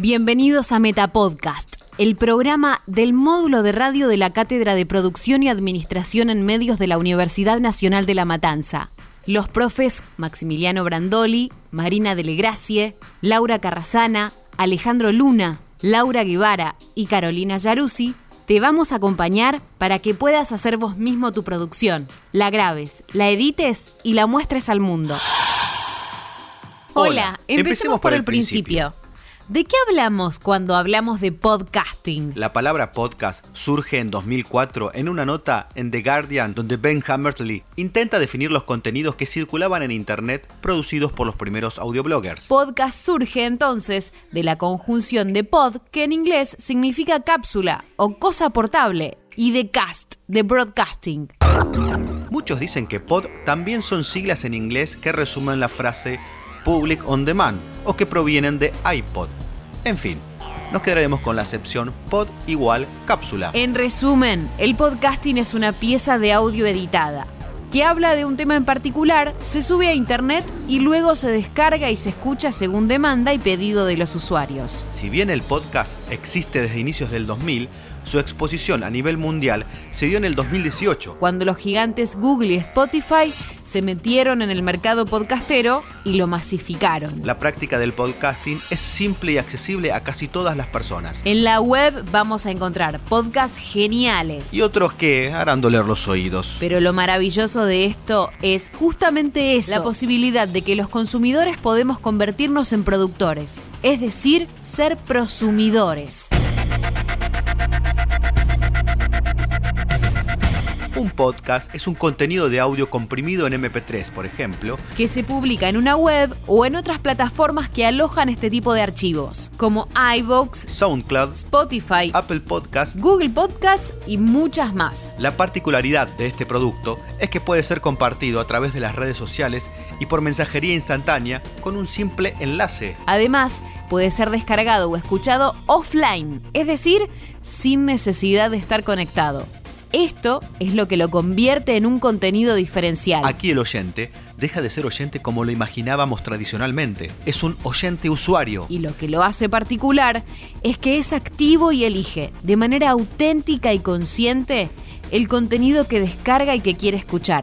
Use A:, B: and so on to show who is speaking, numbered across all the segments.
A: Bienvenidos a Metapodcast, el programa del módulo de radio de la Cátedra de Producción y Administración en Medios de la Universidad Nacional de La Matanza. Los profes Maximiliano Brandoli, Marina Delegracie, Laura Carrasana, Alejandro Luna, Laura Guevara y Carolina Yaruzzi te vamos a acompañar para que puedas hacer vos mismo tu producción, la grabes, la edites y la muestres al mundo. Hola, empecemos, por, el principio. ¿De qué hablamos cuando hablamos de podcasting?
B: La palabra podcast surge en 2004 en una nota en The Guardian donde Ben Hammersley intenta definir los contenidos que circulaban en Internet producidos por los primeros audiobloggers.
A: Podcast surge entonces de la conjunción de pod, que en inglés significa cápsula o cosa portable, y de cast, de broadcasting.
B: Muchos dicen que pod también son siglas en inglés que resumen la frase Public on Demand o que provienen de iPod. En fin, nos quedaremos con la acepción pod igual cápsula.
A: En resumen, el podcasting es una pieza de audio editada que habla de un tema en particular, se sube a internet y luego se descarga y se escucha según demanda y pedido de los usuarios.
B: Si bien el podcast existe desde inicios del 2000, su exposición a nivel mundial se dio en el 2018.
A: Cuando los gigantes Google y Spotify se metieron en el mercado podcastero y lo masificaron.
B: La práctica del podcasting es simple y accesible a casi todas las personas.
A: En la web vamos a encontrar podcasts geniales.
B: Y otros que harán doler los oídos.
A: Pero lo maravilloso de esto es justamente eso, la posibilidad de que los consumidores podemos convertirnos en productores, es decir, ser prosumidores.
B: Un podcast es un contenido de audio comprimido en MP3, por ejemplo,
A: que se publica en una web o en otras plataformas que alojan este tipo de archivos, como iVoox,
B: SoundCloud,
A: Spotify,
B: Apple Podcasts,
A: Google Podcasts y muchas más.
B: La particularidad de este producto es que puede ser compartido a través de las redes sociales y por mensajería instantánea con un simple enlace.
A: Además, puede ser descargado o escuchado offline, es decir, sin necesidad de estar conectado. Esto es lo que lo convierte en un contenido diferencial.
B: Aquí el oyente deja de ser oyente como lo imaginábamos tradicionalmente. Es un oyente usuario.
A: Y lo que lo hace particular es que es activo y elige, de manera auténtica y consciente, el contenido que descarga y que quiere escuchar.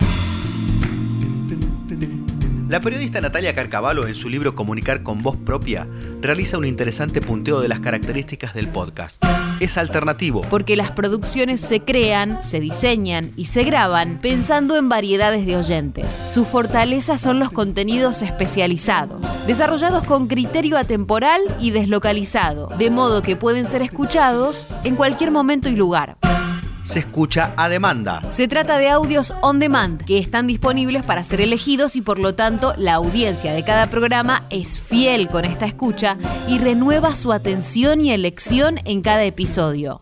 B: La periodista Natalia Carcavalo, en su libro Comunicar con voz propia, realiza un interesante punteo de las características del podcast. Es alternativo.
A: Porque las producciones se crean, se diseñan y se graban pensando en variedades de oyentes. Su fortaleza son los contenidos especializados, desarrollados con criterio atemporal y deslocalizado, de modo que pueden ser escuchados en cualquier momento y lugar
B: se escucha a demanda.
A: Se trata de audios on demand que están disponibles para ser elegidos y por lo tanto la audiencia de cada programa es fiel con esta escucha y renueva su atención y elección en cada episodio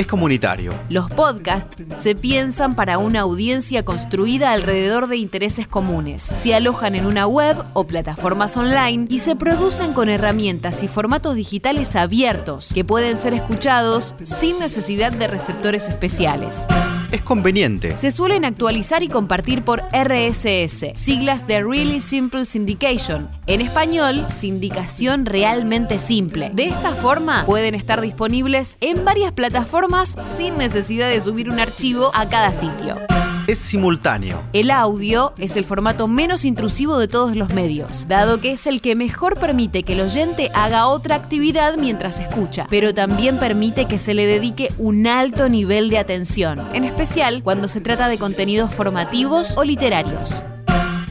B: es comunitario.
A: Los podcasts se piensan para una audiencia construida alrededor de intereses comunes. Se alojan en una web o plataformas online y se producen con herramientas y formatos digitales abiertos que pueden ser escuchados sin necesidad de receptores especiales
B: es conveniente.
A: Se suelen actualizar y compartir por RSS, siglas de Really Simple Syndication. En español, sindicación realmente simple. De esta forma, pueden estar disponibles en varias plataformas sin necesidad de subir un archivo a cada sitio
B: es simultáneo.
A: El audio es el formato menos intrusivo de todos los medios, dado que es el que mejor permite que el oyente haga otra actividad mientras escucha, pero también permite que se le dedique un alto nivel de atención, en especial cuando se trata de contenidos formativos o literarios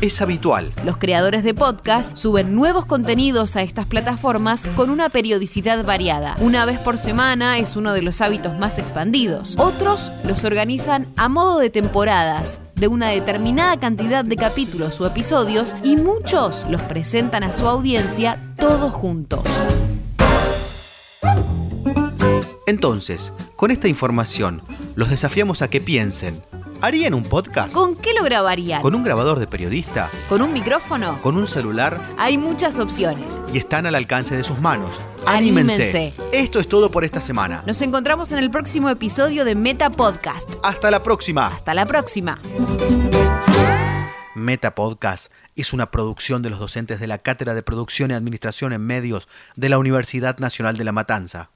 B: es habitual.
A: Los creadores de podcast suben nuevos contenidos a estas plataformas con una periodicidad variada. Una vez por semana es uno de los hábitos más expandidos. Otros los organizan a modo de temporadas, de una determinada cantidad de capítulos o episodios y muchos los presentan a su audiencia todos juntos.
B: Entonces, con esta información, los desafiamos a que piensen ¿Harían un podcast?
A: ¿Con qué lo grabarían?
B: ¿Con un grabador de periodista?
A: ¿Con un micrófono?
B: ¿Con un celular?
A: Hay muchas opciones.
B: Y están al alcance de sus manos. Anímense. Esto es todo por esta semana.
A: Nos encontramos en el próximo episodio de Meta Podcast.
B: Hasta la próxima.
A: Hasta la próxima.
B: Metapodcast es una producción de los docentes de la Cátedra de Producción y Administración en Medios de la Universidad Nacional de La Matanza.